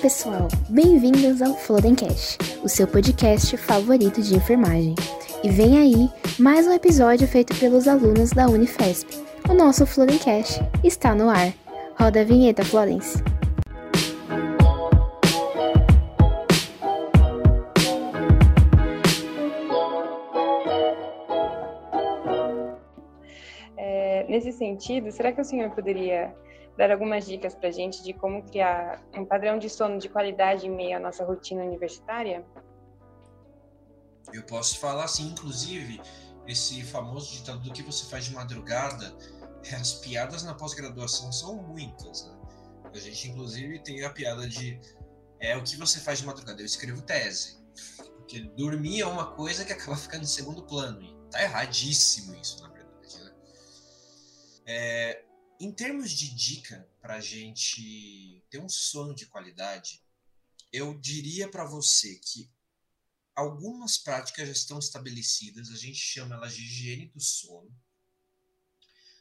pessoal, bem-vindos ao Flodencast, o seu podcast favorito de enfermagem. E vem aí mais um episódio feito pelos alunos da Unifesp. O nosso Flodencast está no ar. Roda a vinheta, Florence. É, nesse sentido, será que o senhor poderia dar algumas dicas para a gente de como criar um padrão de sono de qualidade em meio à nossa rotina universitária? Eu posso falar assim, inclusive, esse famoso ditado do que você faz de madrugada, as piadas na pós-graduação são muitas, né? A gente, inclusive, tem a piada de é o que você faz de madrugada. Eu escrevo tese. Porque dormir é uma coisa que acaba ficando em segundo plano. E tá erradíssimo isso, na verdade, né? É, em termos de dica para gente ter um sono de qualidade, eu diria para você que algumas práticas já estão estabelecidas, a gente chama elas de higiene do sono.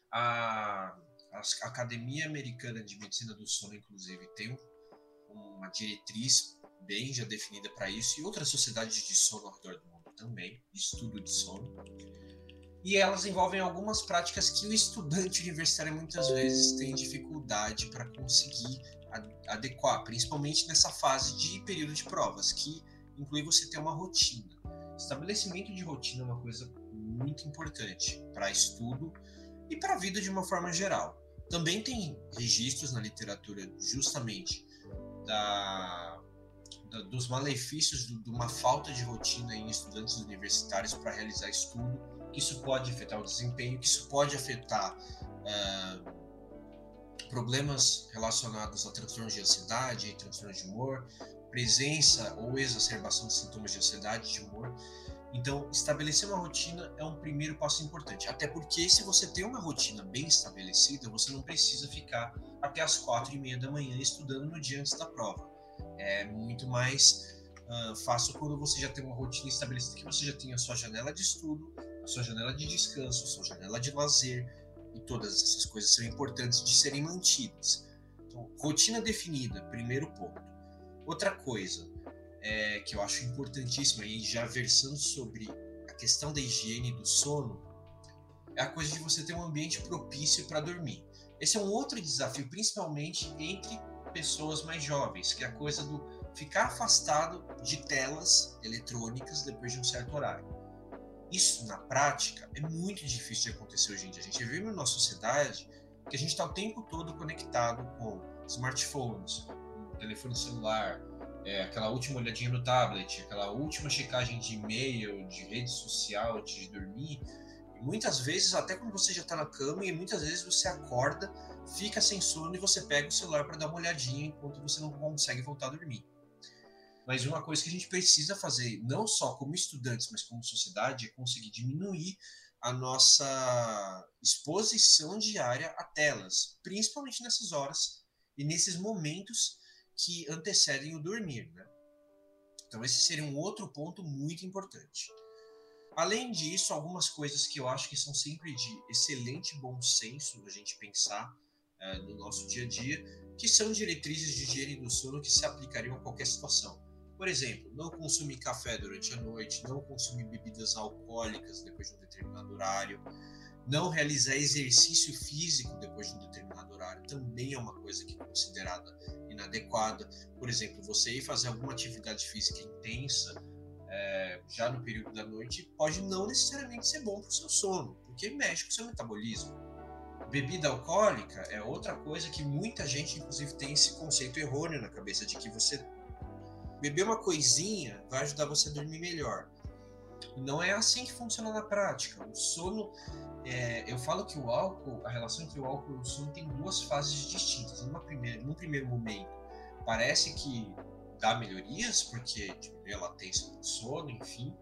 A, a Academia Americana de Medicina do Sono, inclusive, tem uma diretriz bem já definida para isso, e outras sociedades de sono ao redor do mundo também, estudo de sono e elas envolvem algumas práticas que o estudante universitário muitas vezes tem dificuldade para conseguir adequar, principalmente nessa fase de período de provas, que inclui você ter uma rotina. Estabelecimento de rotina é uma coisa muito importante para estudo e para a vida de uma forma geral. Também tem registros na literatura justamente da, da dos malefícios de uma falta de rotina em estudantes universitários para realizar estudo que isso pode afetar o desempenho, que isso pode afetar uh, problemas relacionados a transtornos de ansiedade, transtornos de humor, presença ou exacerbação de sintomas de ansiedade, de humor. Então, estabelecer uma rotina é um primeiro passo importante. Até porque, se você tem uma rotina bem estabelecida, você não precisa ficar até as quatro e meia da manhã estudando no dia antes da prova. É muito mais uh, fácil quando você já tem uma rotina estabelecida, que você já tem a sua janela de estudo, sua janela de descanso, sua janela de lazer, e todas essas coisas são importantes de serem mantidas. Então, rotina definida, primeiro ponto. Outra coisa é, que eu acho importantíssima, e já versando sobre a questão da higiene do sono, é a coisa de você ter um ambiente propício para dormir. Esse é um outro desafio, principalmente entre pessoas mais jovens, que é a coisa do ficar afastado de telas eletrônicas depois de um certo horário. Isso, na prática, é muito difícil de acontecer hoje em dia. A gente vive numa sociedade que a gente está o tempo todo conectado com smartphones, telefone celular, é, aquela última olhadinha no tablet, aquela última checagem de e-mail, de rede social, de dormir. E muitas vezes, até quando você já está na cama, e muitas vezes você acorda, fica sem sono e você pega o celular para dar uma olhadinha enquanto você não consegue voltar a dormir. Mas uma coisa que a gente precisa fazer, não só como estudantes, mas como sociedade, é conseguir diminuir a nossa exposição diária a telas, principalmente nessas horas e nesses momentos que antecedem o dormir, né? Então esse seria um outro ponto muito importante. Além disso, algumas coisas que eu acho que são sempre de excelente bom senso a gente pensar é, no nosso dia a dia, que são diretrizes de higiene do sono que se aplicariam a qualquer situação. Por exemplo, não consumir café durante a noite, não consumir bebidas alcoólicas depois de um determinado horário, não realizar exercício físico depois de um determinado horário também é uma coisa que é considerada inadequada. Por exemplo, você ir fazer alguma atividade física intensa é, já no período da noite pode não necessariamente ser bom para o seu sono, porque mexe com o seu metabolismo. Bebida alcoólica é outra coisa que muita gente, inclusive, tem esse conceito errôneo na cabeça de que você beber uma coisinha vai ajudar você a dormir melhor. Não é assim que funciona na prática. O sono, é, eu falo que o álcool, a relação entre o álcool e o sono tem duas fases distintas. Numa primeira, num primeiro momento, parece que dá melhorias, porque diminui a latência do sono, enfim.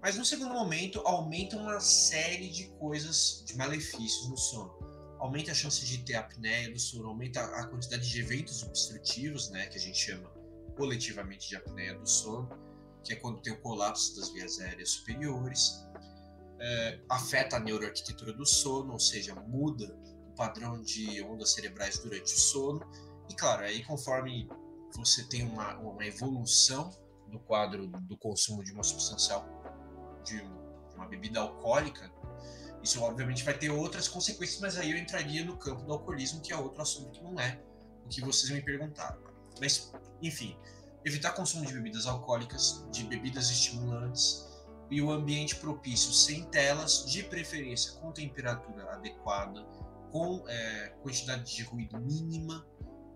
Mas no segundo momento, aumenta uma série de coisas, de malefícios no sono. Aumenta a chance de ter apneia do sono, aumenta a quantidade de eventos obstrutivos, né, que a gente chama coletivamente de apneia do sono, que é quando tem o colapso das vias aéreas superiores, é, afeta a neuroarquitetura do sono, ou seja, muda o padrão de ondas cerebrais durante o sono, e claro, aí conforme você tem uma, uma evolução do quadro do consumo de uma substância de uma bebida alcoólica, isso obviamente vai ter outras consequências, mas aí eu entraria no campo do alcoolismo, que é outro assunto que não é o que vocês me perguntaram. Mas, enfim, evitar consumo de bebidas alcoólicas, de bebidas estimulantes e o ambiente propício sem telas, de preferência com temperatura adequada, com é, quantidade de ruído mínima,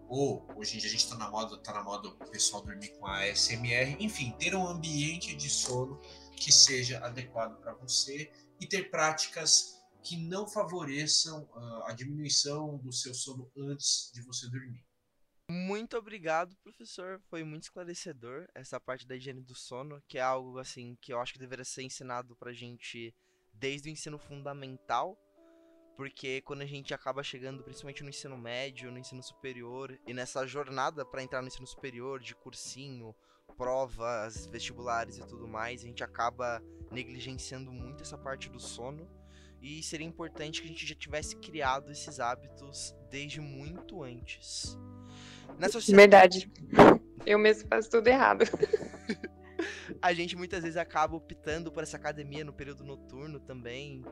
ou hoje em dia a gente está na moda, tá na moda o pessoal dormir com a ASMR, enfim, ter um ambiente de sono que seja adequado para você e ter práticas que não favoreçam uh, a diminuição do seu sono antes de você dormir. Muito obrigado, professor. Foi muito esclarecedor essa parte da higiene do sono, que é algo assim que eu acho que deveria ser ensinado pra gente desde o ensino fundamental, porque quando a gente acaba chegando principalmente no ensino médio, no ensino superior e nessa jornada para entrar no ensino superior de cursinho, provas, vestibulares e tudo mais, a gente acaba negligenciando muito essa parte do sono. E seria importante que a gente já tivesse criado esses hábitos desde muito antes. Na sociedade... Verdade. Eu mesmo faço tudo errado. a gente muitas vezes acaba optando por essa academia no período noturno também.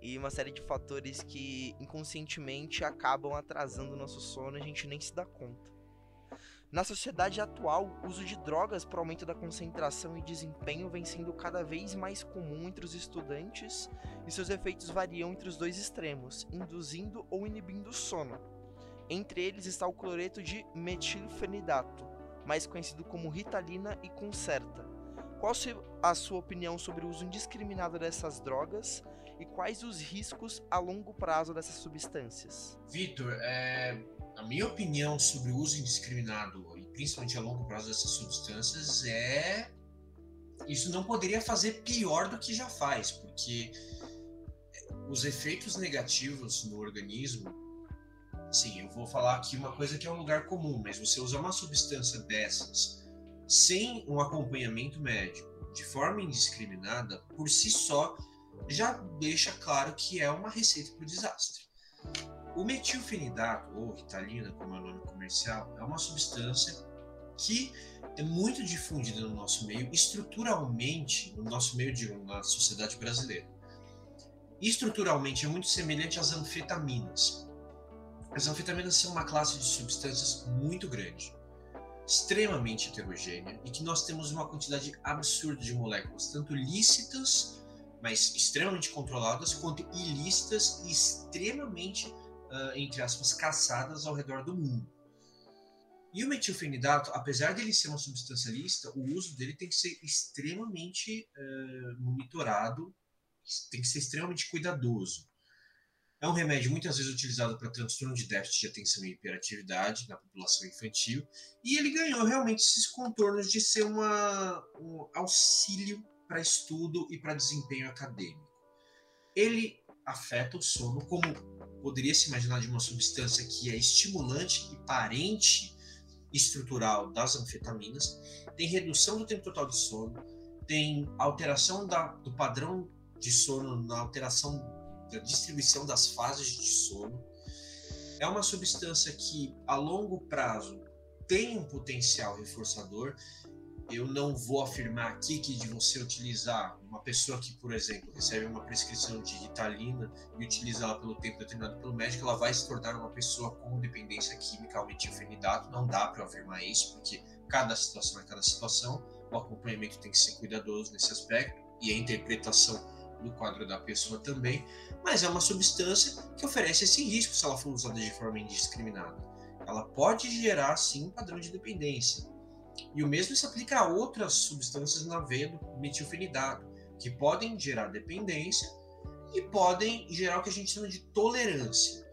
E uma série de fatores que inconscientemente acabam atrasando o nosso sono e a gente nem se dá conta. Na sociedade atual, o uso de drogas para aumento da concentração e desempenho vem sendo cada vez mais comum entre os estudantes e seus efeitos variam entre os dois extremos, induzindo ou inibindo o sono. Entre eles está o cloreto de metilfenidato, mais conhecido como Ritalina e Concerta. Qual a sua opinião sobre o uso indiscriminado dessas drogas e quais os riscos a longo prazo dessas substâncias? Vitor, é, a minha opinião sobre o uso indiscriminado e principalmente a longo prazo dessas substâncias é isso não poderia fazer pior do que já faz, porque os efeitos negativos no organismo Sim, eu vou falar aqui uma coisa que é um lugar comum, mas você usar uma substância dessas sem um acompanhamento médico, de forma indiscriminada, por si só, já deixa claro que é uma receita para o desastre. O metilfenidato, ou ritalina, como é o nome comercial, é uma substância que é muito difundida no nosso meio, estruturalmente, no nosso meio, digo, na sociedade brasileira. Estruturalmente é muito semelhante às anfetaminas. As anfetaminas são uma classe de substâncias muito grande, extremamente heterogênea e que nós temos uma quantidade absurda de moléculas, tanto lícitas, mas extremamente controladas, quanto ilícitas e extremamente, uh, entre aspas, caçadas ao redor do mundo. E o metilfenidato, apesar dele ser uma substância lícita, o uso dele tem que ser extremamente uh, monitorado, tem que ser extremamente cuidadoso. É um remédio muitas vezes utilizado para transtorno de déficit de atenção e hiperatividade na população infantil, e ele ganhou realmente esses contornos de ser uma, um auxílio para estudo e para desempenho acadêmico. Ele afeta o sono, como poderia se imaginar de uma substância que é estimulante e parente estrutural das anfetaminas, tem redução do tempo total de sono, tem alteração da, do padrão de sono na alteração da distribuição das fases de sono. É uma substância que, a longo prazo, tem um potencial reforçador. Eu não vou afirmar aqui que de você utilizar uma pessoa que, por exemplo, recebe uma prescrição de Ritalina e utiliza ela pelo tempo determinado pelo médico, ela vai se tornar uma pessoa com dependência química ao metilfenidato. Não dá para afirmar isso, porque cada situação é cada situação. O acompanhamento tem que ser cuidadoso nesse aspecto e a interpretação do quadro da pessoa também, mas é uma substância que oferece esse risco se ela for usada de forma indiscriminada. Ela pode gerar, sim, padrão de dependência. E o mesmo se aplica a outras substâncias na veia do metilfenidato, que podem gerar dependência e podem gerar o que a gente chama de tolerância.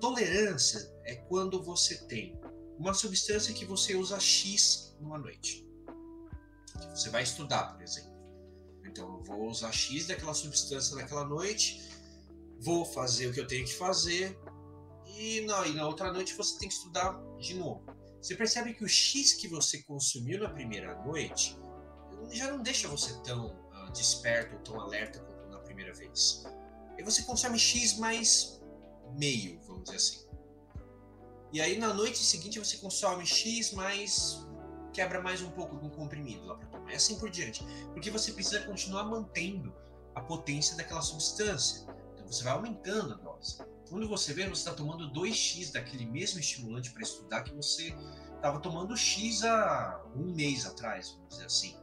Tolerância é quando você tem uma substância que você usa X numa noite. Você vai estudar, por exemplo. Então, eu vou usar X daquela substância naquela noite, vou fazer o que eu tenho que fazer, e na, e na outra noite você tem que estudar de novo. Você percebe que o X que você consumiu na primeira noite já não deixa você tão uh, desperto ou tão alerta quanto na primeira vez. E você consome X mais meio, vamos dizer assim. E aí na noite seguinte você consome X, mas quebra mais um pouco do comprimido lá para tomar. E assim por diante. Porque você precisa continuar mantendo a potência daquela substância. Então você vai aumentando a dose. Quando você vê, você está tomando 2x daquele mesmo estimulante para estudar que você estava tomando X há um mês atrás, vamos dizer assim.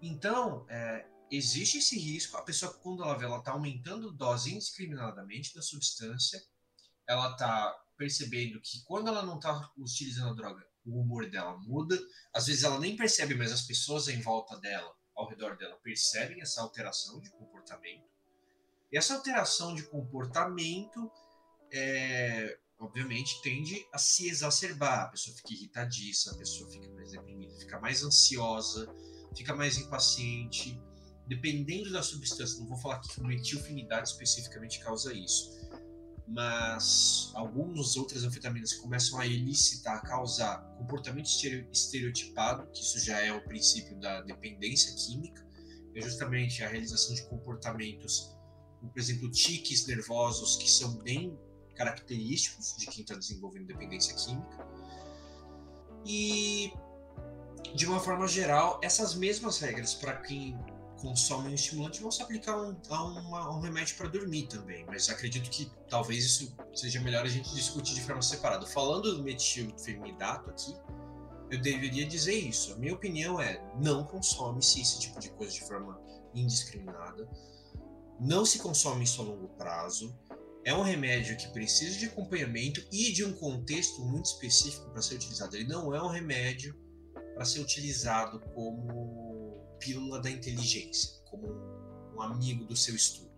Então, é, existe esse risco. A pessoa, quando ela vê, ela está aumentando dose indiscriminadamente da substância, ela está percebendo que quando ela não está utilizando a droga, o humor dela muda. Às vezes ela nem percebe, mas as pessoas em volta dela, ao redor dela, percebem essa alteração de comportamento. E essa alteração de comportamento, é, obviamente, tende a se exacerbar. A pessoa fica irritadiça, a pessoa fica mais deprimida, fica mais ansiosa, fica mais impaciente. Dependendo da substância, não vou falar que metilfinidade especificamente causa isso, mas algumas outras anfetaminas começam a elicitar, a causar comportamento estereotipado, que isso já é o princípio da dependência química, é justamente a realização de comportamentos, como, por exemplo, tiques nervosos, que são bem característicos de quem está desenvolvendo dependência química. E, de uma forma geral, essas mesmas regras para quem consomem um estimulante vão se aplicar um, a, uma, um remédio para dormir também. Mas acredito que talvez isso seja melhor a gente discutir de forma separada. Falando do metilfenidato aqui, eu deveria dizer isso. A minha opinião é: não consome-se esse tipo de coisa de forma indiscriminada. Não se consome isso a longo prazo. É um remédio que precisa de acompanhamento e de um contexto muito específico para ser utilizado. Ele não é um remédio para ser utilizado como pílula da inteligência, como um amigo do seu estudo,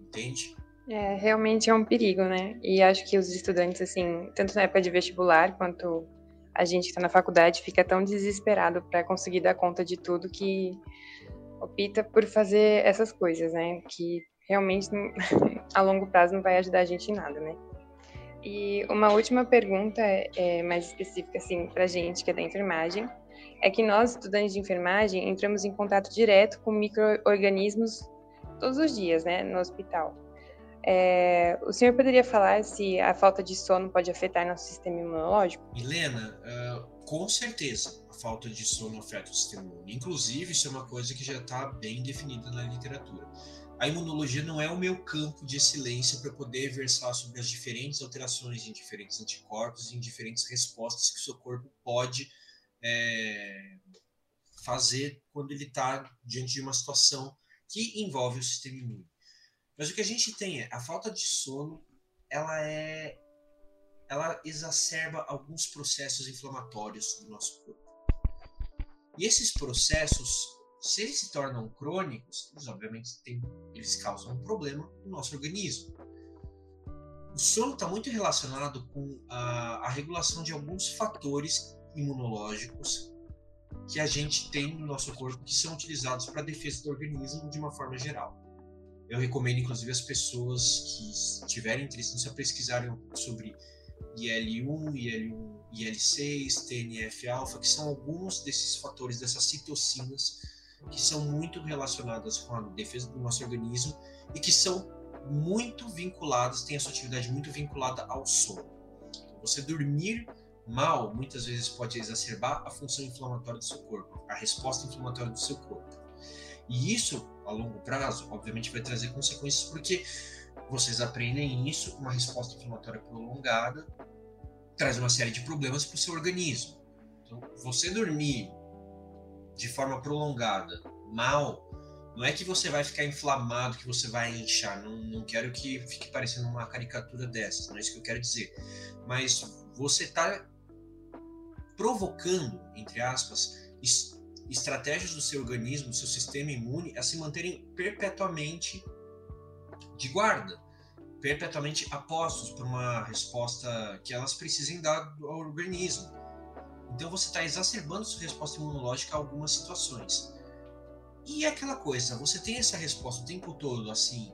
entende? É, realmente é um perigo, né? E acho que os estudantes, assim, tanto na época de vestibular quanto a gente que está na faculdade, fica tão desesperado para conseguir dar conta de tudo que opta por fazer essas coisas, né? Que realmente a longo prazo não vai ajudar a gente em nada, né? E uma última pergunta é, mais específica, assim, para gente que é da enfermagem é que nós, estudantes de enfermagem, entramos em contato direto com micro-organismos todos os dias, né, no hospital. É, o senhor poderia falar se a falta de sono pode afetar nosso sistema imunológico? Helena, uh, com certeza a falta de sono afeta o sistema imunológico. Inclusive, isso é uma coisa que já está bem definida na literatura. A imunologia não é o meu campo de excelência para poder versar sobre as diferentes alterações em diferentes anticorpos em diferentes respostas que o seu corpo pode é, fazer quando ele está diante de uma situação que envolve o sistema imune. Mas o que a gente tem é a falta de sono, ela é ela exacerba alguns processos inflamatórios do nosso corpo. E esses processos, se eles se tornam crônicos, eles obviamente têm, eles causam um problema no nosso organismo. O sono está muito relacionado com a, a regulação de alguns fatores imunológicos que a gente tem no nosso corpo que são utilizados para a defesa do organismo de uma forma geral. Eu recomendo, inclusive, as pessoas que tiverem interesse a pesquisarem sobre IL-1, IL-1, IL-6, TNF-alfa, que são alguns desses fatores, dessas citocinas, que são muito relacionadas com a defesa do nosso organismo e que são muito vinculadas, têm a sua atividade muito vinculada ao sono. Então, você dormir mal muitas vezes pode exacerbar a função inflamatória do seu corpo, a resposta inflamatória do seu corpo. E isso, a longo prazo, obviamente vai trazer consequências porque vocês aprendem isso, uma resposta inflamatória prolongada traz uma série de problemas para o seu organismo. Então, você dormir de forma prolongada, mal, não é que você vai ficar inflamado, que você vai inchar. Não, não quero que fique parecendo uma caricatura dessas, não é isso que eu quero dizer. Mas você está provocando, entre aspas, estratégias do seu organismo, do seu sistema imune, a se manterem perpetuamente de guarda, perpetuamente apostos por uma resposta que elas precisem dar ao organismo. Então você está exacerbando sua resposta imunológica a algumas situações. E é aquela coisa, você tem essa resposta o tempo todo, assim,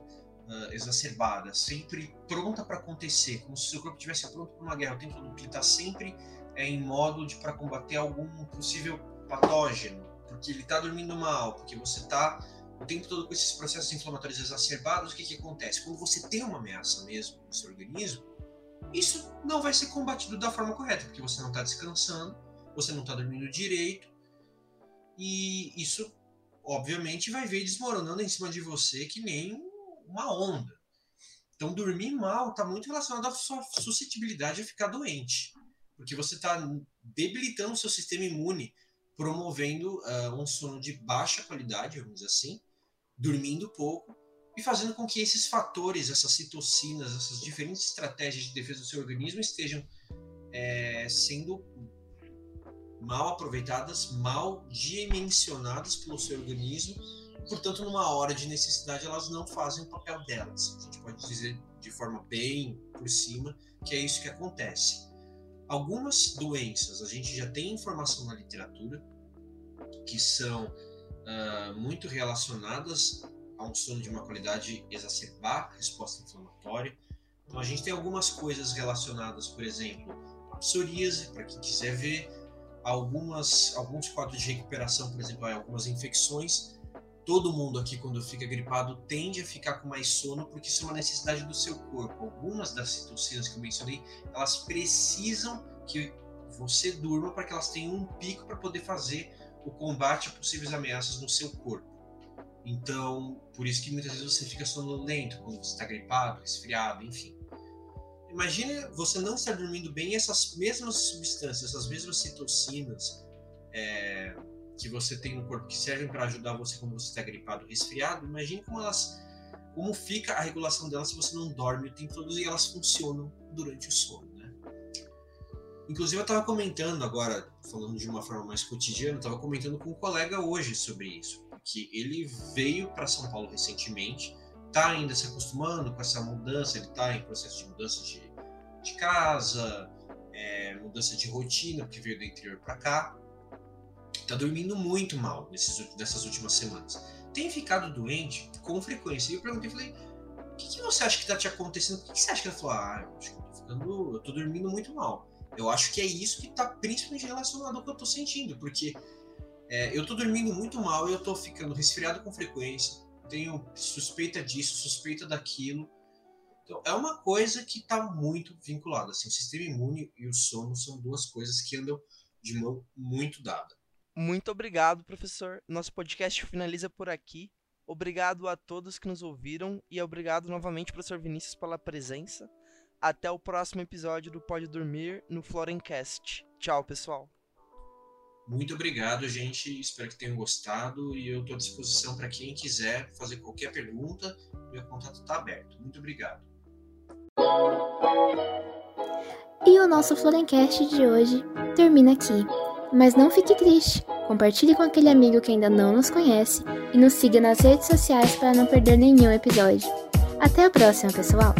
uh, exacerbada, sempre pronta para acontecer, como se o seu corpo estivesse pronto para uma guerra, o tempo todo, que ele está sempre é, em modo de para combater algum possível patógeno, porque ele está dormindo mal, porque você está o tempo todo com esses processos inflamatórios exacerbados, o que, que acontece? Quando você tem uma ameaça mesmo no seu organismo, isso não vai ser combatido da forma correta, porque você não está descansando, você não está dormindo direito, e isso, obviamente, vai vir desmoronando em cima de você que nem uma onda. Então, dormir mal está muito relacionado à sua suscetibilidade a ficar doente, porque você está debilitando o seu sistema imune, promovendo uh, um sono de baixa qualidade, vamos dizer assim, dormindo pouco, e fazendo com que esses fatores, essas citocinas, essas diferentes estratégias de defesa do seu organismo estejam é, sendo mal aproveitadas, mal dimensionadas pelo seu organismo, portanto, numa hora de necessidade, elas não fazem o papel delas. A gente pode dizer de forma bem por cima que é isso que acontece. Algumas doenças, a gente já tem informação na literatura que são uh, muito relacionadas a um sono de uma qualidade exacerbar resposta inflamatória. Então a gente tem algumas coisas relacionadas, por exemplo, a psoríase, para quem quiser ver, algumas alguns quadros de recuperação, por exemplo, algumas infecções. Todo mundo aqui quando fica gripado tende a ficar com mais sono porque isso é uma necessidade do seu corpo. Algumas das citocinas que eu mencionei, elas precisam que você durma para que elas tenham um pico para poder fazer o combate a possíveis ameaças no seu corpo. Então, por isso que muitas vezes você fica sonolento quando você está gripado, resfriado, enfim. Imagina você não estar dormindo bem e essas mesmas substâncias, essas mesmas citocinas é, que você tem no corpo que servem para ajudar você quando você está gripado, resfriado. Imagine como elas, como fica a regulação delas se você não dorme o tempo todo e elas funcionam durante o sono. Né? Inclusive eu estava comentando agora, falando de uma forma mais cotidiana, estava comentando com um colega hoje sobre isso que ele veio para São Paulo recentemente, está ainda se acostumando com essa mudança, ele está em processo de mudança de, de casa, é, mudança de rotina, porque veio do interior para cá. Está dormindo muito mal nesses, nessas últimas semanas. Tem ficado doente com frequência. E eu perguntei, falei, o que, que você acha que está te acontecendo? O que, que, você acha que ela falou? Ah, eu acho que eu tô, ficando, eu tô dormindo muito mal. Eu acho que é isso que está principalmente relacionado ao que eu estou sentindo, porque é, eu tô dormindo muito mal e eu tô ficando resfriado com frequência. Tenho suspeita disso, suspeita daquilo. Então, é uma coisa que está muito vinculada. Assim, o sistema imune e o sono são duas coisas que andam de mão muito dada. Muito obrigado, professor. Nosso podcast finaliza por aqui. Obrigado a todos que nos ouviram e obrigado novamente, professor Vinícius, pela presença. Até o próximo episódio do Pode Dormir no Florencast. Tchau, pessoal. Muito obrigado, gente. Espero que tenham gostado e eu estou à disposição para quem quiser fazer qualquer pergunta. Meu contato está aberto. Muito obrigado. E o nosso Florencast de hoje termina aqui. Mas não fique triste. Compartilhe com aquele amigo que ainda não nos conhece e nos siga nas redes sociais para não perder nenhum episódio. Até a próxima, pessoal!